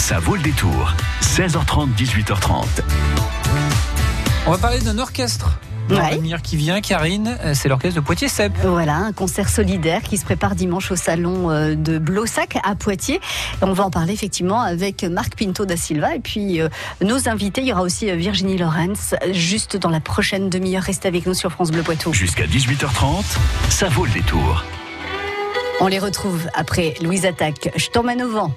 Ça vaut le détour. 16h30, 18h30. On va parler d'un orchestre. Dans qui vient, Karine, euh, c'est l'orchestre de Poitiers-Sep. Voilà, un concert solidaire qui se prépare dimanche au salon euh, de Blossac à Poitiers. On va en parler effectivement avec Marc Pinto da Silva et puis euh, nos invités. Il y aura aussi Virginie Lorenz juste dans la prochaine demi-heure. Restez avec nous sur France Bleu Poitou. Jusqu'à 18h30, ça vaut le détour. On les retrouve après Louise Attaque. Je t'emmène au vent.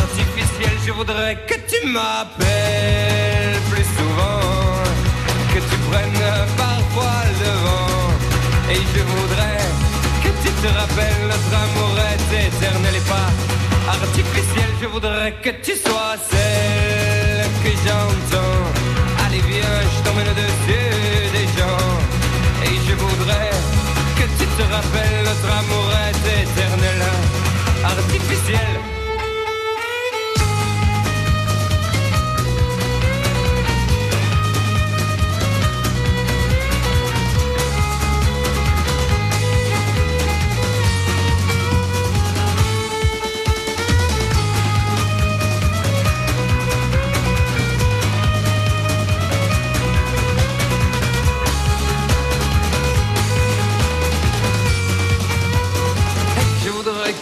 artificiel. Je voudrais que tu m'appelles plus souvent, que tu prennes parfois le vent. Et je voudrais que tu te rappelles, notre amour est éternel et pas artificiel. Je voudrais que tu sois celle que j'entends. Allez viens, je t'emmène au-dessus des gens. Et je voudrais que tu te rappelles, notre amour est éternel, artificiel.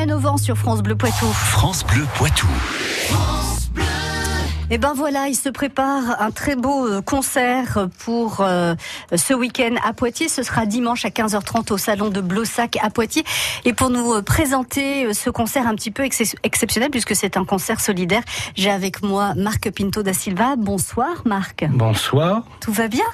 Je t'emmène au vent sur France Bleu Poitou. France Bleu Poitou. Et ben voilà, il se prépare un très beau euh, concert pour euh, ce week-end à Poitiers. Ce sera dimanche à 15h30 au salon de Blossac à Poitiers. Et pour nous euh, présenter ce concert un petit peu exceptionnel, puisque c'est un concert solidaire, j'ai avec moi Marc Pinto da Silva. Bonsoir Marc. Bonsoir. Tout va bien?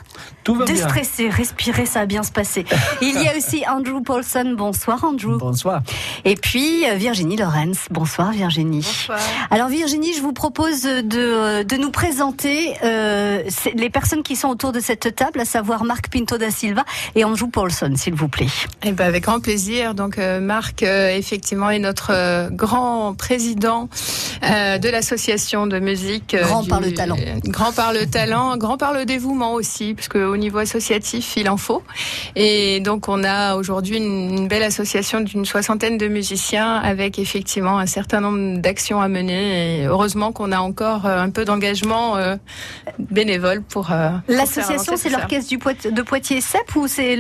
Tout va bien. Déstresser, respirer, ça va bien se passer. Il y a aussi Andrew Paulson. Bonsoir Andrew. Bonsoir. Et puis Virginie Lorenz. Bonsoir Virginie. Bonsoir. Alors Virginie, je vous propose de euh, de nous présenter euh, les personnes qui sont autour de cette table, à savoir Marc Pinto da Silva et Andrew Paulson, s'il vous plaît. Eh ben avec grand plaisir. Donc euh, Marc, effectivement, est notre grand président de l'association de musique. Grand par le talent. Grand par le talent, grand par le dévouement aussi, puisque au niveau associatif, il en faut. Et donc on a aujourd'hui une, belle association d'une soixantaine de musiciens avec effectivement un certain nombre d'actions à mener. Et heureusement qu'on a encore un peu d'engagement euh, bénévole pour. Euh, L'association, c'est l'orchestre de Poitiers CEP ou c'est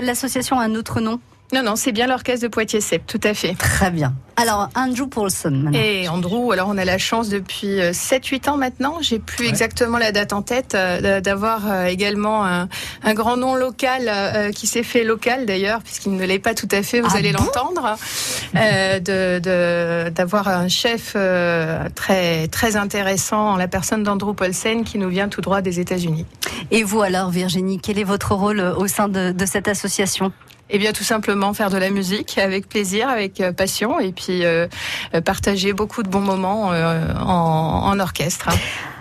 l'association a un autre nom? Non, non, c'est bien l'orchestre de Poitiers-Sep, tout à fait. Très bien. Alors, Andrew Paulson. Et Andrew, alors on a la chance depuis 7-8 euh, ans maintenant, j'ai plus exactement la date en tête, euh, d'avoir euh, également un, grand nom local qui s'est fait local d'ailleurs, puisqu'il ne l'est pas tout à fait, vous Ah allez bon? l'entendre, de d'avoir un chef très très intéressant en la personne d'Andrew Paulsen qui nous vient tout droit des États-Unis. Et vous alors, Virginie, quel est votre rôle au sein de, de cette association? Eh bien, tout simplement faire de la musique avec plaisir, avec euh, passion, et puis euh, euh, partager beaucoup de bons moments euh, en, en, orchestre.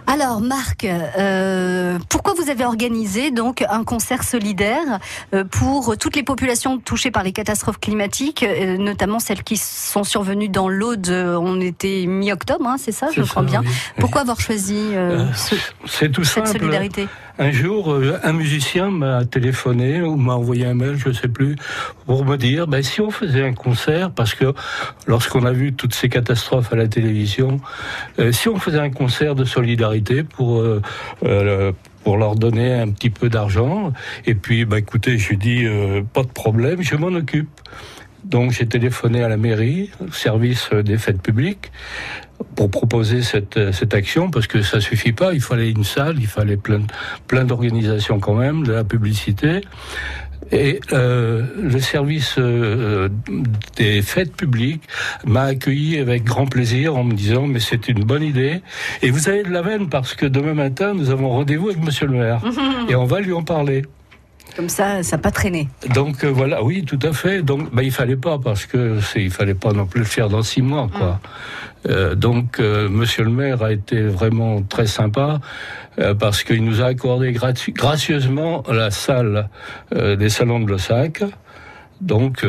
Alors Marc, euh, pourquoi vous avez organisé donc un concert solidaire pour toutes les populations touchées par les catastrophes climatiques, notamment celles qui sont survenues dans l'Aude On était mi-octobre, hein, c'est ça, je crois bien. Oui. Pourquoi avoir choisi euh, ce, tout cette simple. solidarité? Un jour, un musicien m'a téléphoné ou m'a envoyé un mail, je sais plus, pour me dire, ben, si on faisait un concert, parce que lorsqu'on a vu toutes ces catastrophes à la télévision, euh, si on faisait un concert de solidarité pour euh, euh, pour leur donner un petit peu d'argent, et puis, bah, écoutez, je dis, euh, pas de problème, je m'en occupe. Donc j'ai téléphoné à la mairie, au service des fêtes publiques, pour proposer cette, cette action, parce que ça suffit pas, il fallait une salle, il fallait plein, plein d'organisations quand même, de la publicité. Et euh, le service euh, des fêtes publiques m'a accueilli avec grand plaisir en me disant mais c'est une bonne idée et vous avez de la veine parce que demain matin nous avons rendez-vous avec Monsieur le Maire et on va lui en parler. Comme ça, ça n'a pas traîné. Donc euh, voilà, oui, tout à fait. Donc bah, il fallait pas parce que il fallait pas non plus le faire dans six mois, quoi. Euh, donc euh, Monsieur le Maire a été vraiment très sympa euh, parce qu'il nous a accordé gratu- gracieusement la salle des salons de Blossac. Donc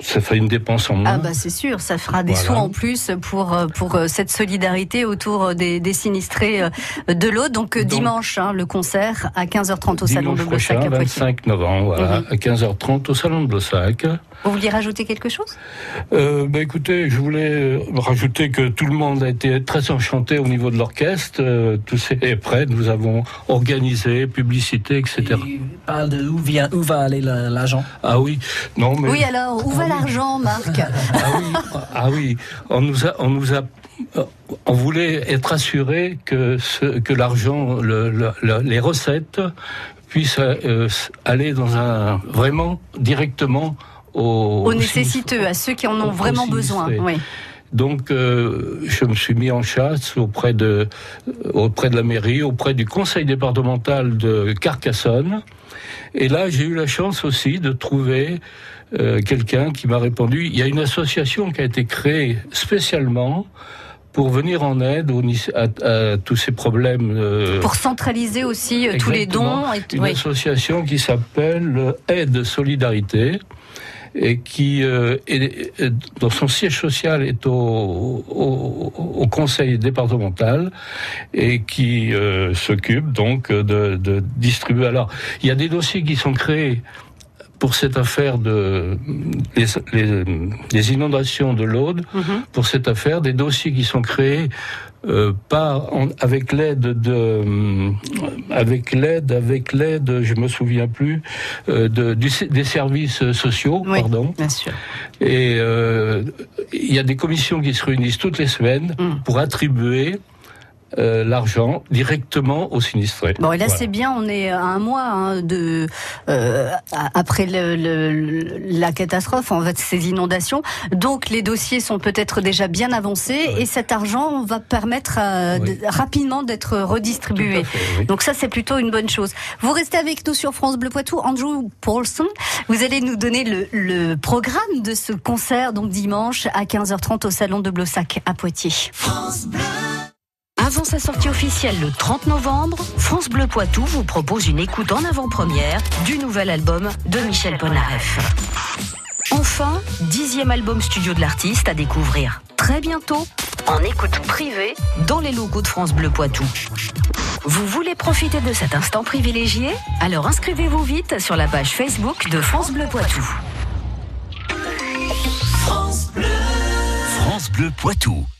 ça fait une dépense en moins. Ah bah c'est sûr, ça fera des Voilà. sous en plus pour euh, pour euh, cette solidarité autour euh, des, des sinistrés de l'eau. Donc, Donc- dimanche, hein, le concert à 15h30 au salon de Blossac prochain, à Poitiers. 25 novembre, voilà, Mhm. à 15h30 au salon de Blossac. Vous vouliez rajouter quelque chose? Euh, bah, écoutez, je voulais euh, rajouter que tout le monde a été très enchanté au niveau de l'orchestre. Euh, tous est prêt. Nous avons organisé, publicité, etc. Il parle de où, vient, où va aller la- l'argent? Ah oui, non mais Oui, alors, où va l'argent, Marc? Ah oui, ah oui, on nous a, on nous a, on voulait être assuré que ce, que l'argent, le, le- le- les recettes puissent euh, aller dans un vraiment directement aux, Aux nécessiteux, à ceux qui en ont vraiment besoin. Oui. Donc, euh, je me suis mis en chasse auprès de, auprès de la mairie, auprès du conseil départemental de Carcassonne. Et là, j'ai eu la chance aussi de trouver euh, quelqu'un qui m'a répondu. Il y a une association qui a été créée spécialement pour venir en aide au- à, à tous ces problèmes. euh, Pour centraliser aussi tous les dons. Et, une oui. association qui s'appelle Aide Solidarité et qui, euh, est- dont son siège social est au, au, au conseil départemental et qui euh, s'occupe donc de, de distribuer. Alors, il y a des dossiers qui sont créés pour cette affaire de les, les, les inondations de l'Aude, Mhm. pour cette affaire, des dossiers qui sont créés euh, par en- avec l'aide de euh, avec l'aide avec l'aide je me souviens plus euh, de, du- des services sociaux Oui, pardon bien sûr. et euh, il y a des commissions qui se réunissent toutes les semaines Mm. pour attribuer euh, l'argent directement aux sinistrés. Bon, et là, Voilà. c'est bien, on est à un mois hein, de euh, après le, le- la catastrophe, en fait, ces inondations. Donc, les dossiers sont peut-être déjà bien avancés Oui. et cet argent va permettre à- Oui. de- rapidement d'être redistribué. Fait, oui. Donc ça, c'est plutôt une bonne chose. Vous restez avec nous sur France Bleu Poitou. Andrew Paulson, vous allez nous donner le, le programme de ce concert, donc dimanche à 15h30 au Salon de Blossac à Poitiers. Avant sa sortie officielle le 30 novembre, France Bleu Poitou vous propose une écoute en avant-première du nouvel album de Michel Polnareff. Enfin, dixième album studio de l'artiste à découvrir très bientôt en écoute privée dans les locaux de France Bleu Poitou. Vous voulez profiter de cet instant privilégié? Alors inscrivez-vous vite sur la page Facebook de France Bleu Poitou. France Bleu Poitou. I'm ma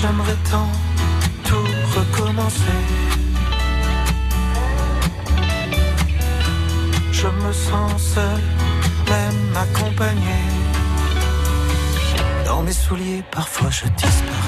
J'aimerais tant tout recommencer. Je me sens seul, même accompagné. Dans mes souliers, parfois je disparais.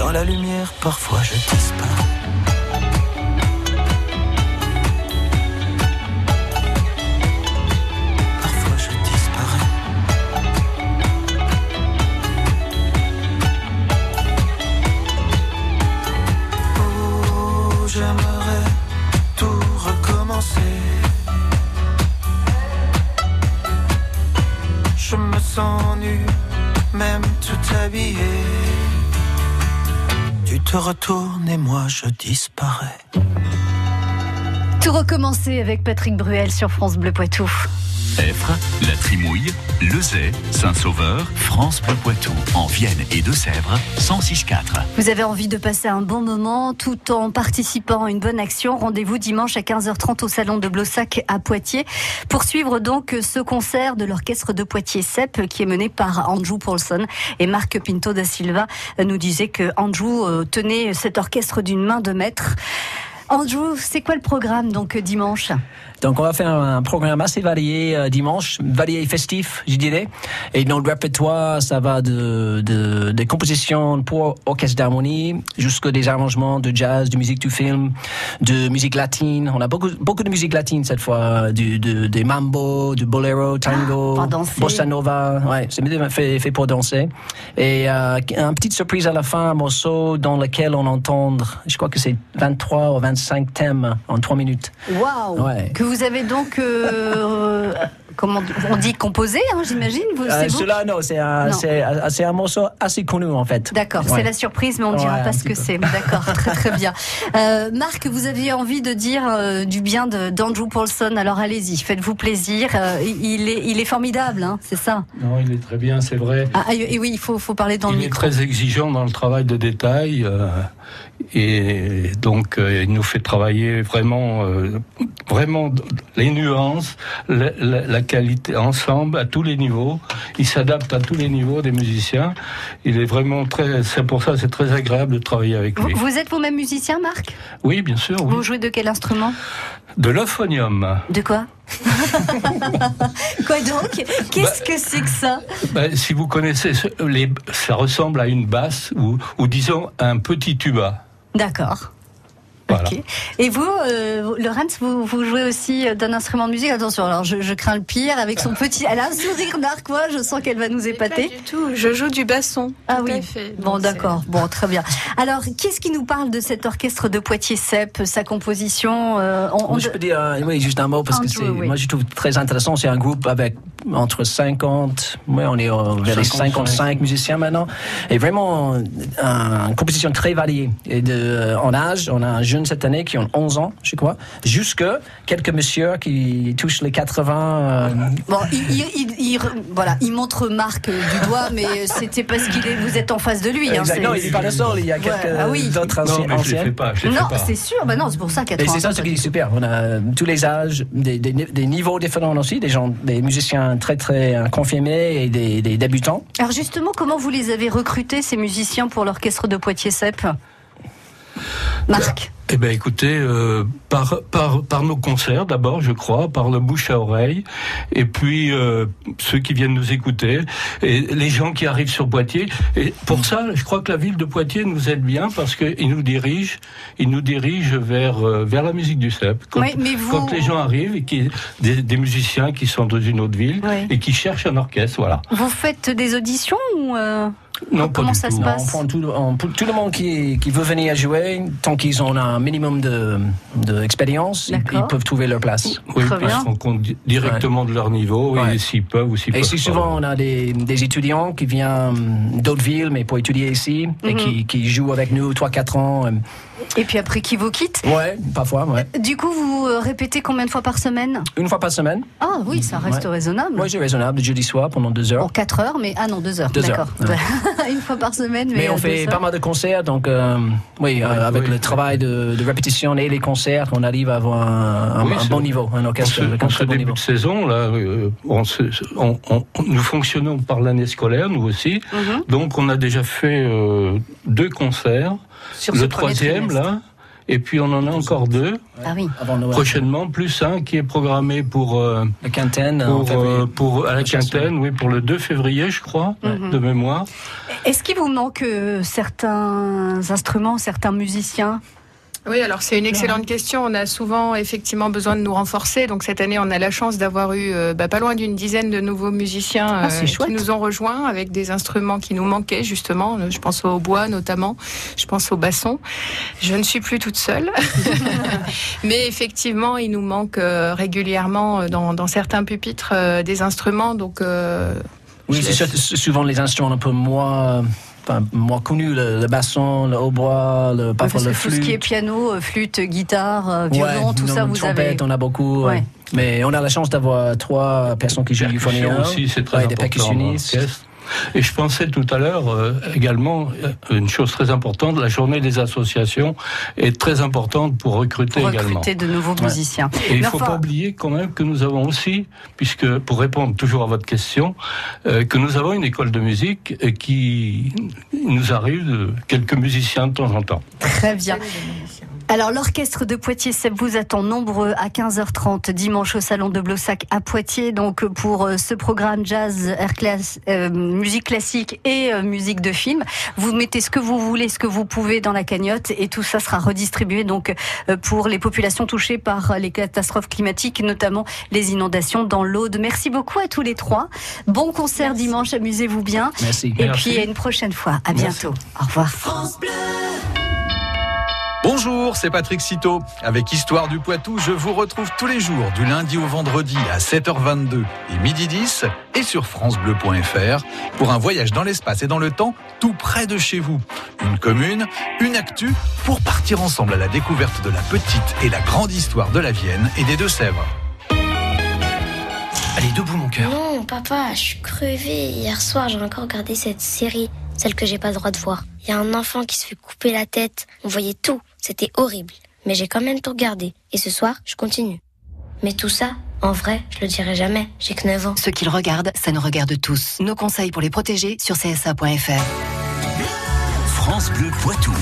Dans la lumière, parfois je disparais. Retournes et moi je disparais. Tout recommencer avec Patrick Bruel sur France Bleu Poitou. Effre, La Trimouille, Lezay, Saint-Sauveur, France Bleu Poitou, en Vienne et Deux-Sèvres, 106.4. Vous avez envie de passer un bon moment tout en participant à une bonne action? Rendez-vous dimanche à 15h30 au salon de Blossac à Poitiers pour suivre donc ce concert de l'orchestre de Poitiers CEP qui est mené par Andrew Paulson et Marc Pinto da Silva nous disait que Andrew euh, tenait cet orchestre d'une main de maître. Andrew, c'est quoi le programme donc euh, dimanche? Donc on va faire un programme assez varié euh, dimanche, varié et festif, je dirais. Et dans le répertoire, ça va de, de des compositions pour orchestre d'harmonie jusqu'à des arrangements de jazz, de musique du film, de musique latine. On a beaucoup beaucoup de musique latine cette fois, du, de, des mambo, du bolero, tango, pour danser. bossa nova. Ouais, c'est fait, fait pour danser. Et euh, une petite surprise à la fin, un morceau dans lequel on entend, je crois que c'est 23 ou 25 thèmes en 3 minutes. Waouh Ouais. Que vous avez donc, euh, comment on dit composé, hein, j'imagine Euh, Celui-là, non, c'est un, euh, c'est un morceau assez connu en fait. D'accord, Ouais. c'est la surprise, mais on ne dira Ouais, pas ce que c'est. D'accord, très très bien. Euh, Marc, vous aviez envie de dire euh, du bien d'Andrew Paulson, alors allez-y, faites-vous plaisir. Euh, il, est, il est formidable, hein, c'est ça? Non, il est très bien, c'est vrai. ah, ah, Et oui, il faut, faut parler dans il le est micro. très exigeant dans le travail de détail euh, et donc euh, il nous fait travailler vraiment, euh, vraiment les nuances, la, la- la qualité ensemble à tous les niveaux. Il s'adapte à tous les niveaux des musiciens. Il est vraiment très, c'est pour ça c'est très agréable de travailler avec Vous, lui. vous êtes vous-même musicien, Marc? Oui, bien sûr. oui. Vous jouez de quel instrument? De l'euphonium. De quoi? Quoi donc? Qu'est-ce que c'est que ça? Ben, si vous connaissez, les, ça ressemble à une basse ou, ou disons un petit tuba. D'accord. Voilà. Et vous, euh, Laurence, vous, vous jouez aussi euh, d'un instrument de musique? Attention, alors je, je crains le pire avec son petit. Elle a un sourire narquois, je sens qu'elle va nous épater. Pas du tout. Je joue du basson. Ah tout oui. à fait. Bon, d'accord. Bon, très bien. Alors, qu'est-ce qui nous parle de cet orchestre de Poitiers-Cep, sa composition euh, on- on- Moi, je peux dire euh, oui, juste un mot parce que Andrew, oui. moi je trouve très intéressant. C'est un groupe avec entre 50, ouais, on est vers les 55 musiciens maintenant. Et vraiment, une composition très variée. Et de, en âge, on a un jeune cette année qui ont 11 ans, je crois, jusque quelques messieurs qui touchent les 80. Bon, il, voilà, il montre Marc du doigt, mais c'était parce qu'il est, vous êtes en face de lui. Hein, non, il n'est pas le seul, il y a quelques ah d'autres anciens. Non, je ne pas. non, c'est sûr, bah non, c'est pour ça qu'il y a Et c'est ça ce qui est super. On a tous les âges, des, des, niveaux différents aussi, des gens, des musiciens très très confirmés et des, des débutants. Alors justement, comment vous les avez recrutés ces musiciens pour l'orchestre de Poitiers-Cep Marc eh bien, écoutez, euh, par, par, par nos concerts d'abord, je crois, par le bouche à oreille, et puis euh, ceux qui viennent nous écouter, et les gens qui arrivent sur Poitiers. Et pour ça, je crois que la ville de Poitiers nous aide bien parce qu'il nous dirige, il nous dirige vers euh, vers la musique du CEP. Quand, quand les gens arrivent et qui des, des, musiciens qui sont dans une autre ville et qui cherchent un orchestre, voilà. Vous faites des auditions ou non, Comment ça se passe on prend tout, tout, le monde qui, qui, veut venir jouer, tant qu'ils ont un minimum d'expérience, de, ils, peuvent trouver leur place. Oui, Très ils se rendent compte directement de leur niveau, et s'ils peuvent ou s'ils peuvent. Et si souvent on a des, des, étudiants qui viennent d'autres villes, mais pour étudier ici, et mhm. qui, qui, jouent avec nous 3-4 ans. Euh, et puis après, qui vous quitte Ouais, parfois, ouais. Du coup, vous euh, répétez combien de fois par semaine Une fois par semaine. Ah oui, ça reste raisonnable. Oui, c'est raisonnable, jeudi soir pendant deux heures. En quatre heures, mais ah non, deux heures. D'accord. Une fois par semaine. Mais, mais on fait pas mal de concerts, donc euh, oui, euh, avec le travail de, répétition et les concerts, on arrive à avoir un, bon niveau, un orchestre. En ce, début de saison, là, on, nous fonctionnons par l'année scolaire, nous aussi. Mhm. Donc, on a déjà fait deux concerts le troisième, là. Et puis on en a encore deux. Ah oui. Prochainement, plus un qui est programmé pour euh, la quintaine, pour, euh, pour à la quintaine, oui, pour le 2 février, je crois, mhm. de mémoire. Est-ce qu'il vous manque euh, certains instruments, certains musiciens? Oui, alors c'est une excellente question. On a souvent effectivement besoin de nous renforcer. Donc cette année, on a la chance d'avoir eu euh, bah, pas loin d'une dizaine de nouveaux musiciens ah, euh, qui nous ont rejoints avec des instruments qui nous manquaient justement. Je pense au bois notamment, je pense au basson. Je ne suis plus toute seule, mais effectivement, il nous manque euh, régulièrement dans, dans, certains pupitres des instruments. Donc oui, c'est souvent les instruments un peu moins moins connu, le, basson, le hautbois, le, parfois le flûte. Tout ce qui est piano, euh, flûte, guitare, euh, violon, tout ça, vous trompette, avez. on a beaucoup. Mais on a la chance d'avoir trois personnes qui jouent du phonème. aussi, c'est très des percussionnistes. Et je pensais tout à l'heure euh, également euh, une chose très importante, la journée des associations est très importante pour recruter, pour également. Recruter de nouveaux musiciens. Et il ne faut pas oublier quand même que nous avons aussi, puisque pour répondre toujours à votre question, euh, que nous avons une école de musique qui nous arrive de quelques musiciens de temps en temps. Très bien. Alors l'orchestre de Poitiers vous attend nombreux à 15h30 dimanche au salon de Blossac à Poitiers donc pour euh, ce programme jazz, air class, euh, musique classique et euh, musique de film. Vous mettez ce que vous voulez, ce que vous pouvez dans la cagnotte et tout ça sera redistribué donc pour les populations touchées par les catastrophes climatiques, notamment les inondations dans l'Aude. Merci beaucoup à tous les trois. Bon concert dimanche, amusez-vous bien. Merci. Et puis à une prochaine fois. À bientôt. Au revoir. France Bleu. Bonjour, c'est Patrick Citeau. Avec Histoire du Poitou, je vous retrouve tous les jours, du lundi au vendredi à 7h22 et midi 10 et sur FranceBleu.fr pour un voyage dans l'espace et dans le temps tout près de chez vous. Une commune, une actu pour partir ensemble à la découverte de la petite et la grande histoire de la Vienne et des Deux-Sèvres. Allez, debout mon cœur. Non, papa, je suis crevé. Hier soir, j'ai encore regardé cette série, celle que j'ai pas le droit de voir. Il y a un enfant qui se fait couper la tête. On voyait tout. C'était horrible. Mais j'ai quand même tout regardé. Et ce soir, je continue. Mais tout ça, en vrai, je le dirai jamais. J'ai que 9 ans. Ce qu'ils regardent, ça nous regarde tous. Nos conseils pour les protéger sur csa.fr. France Bleu Poitou.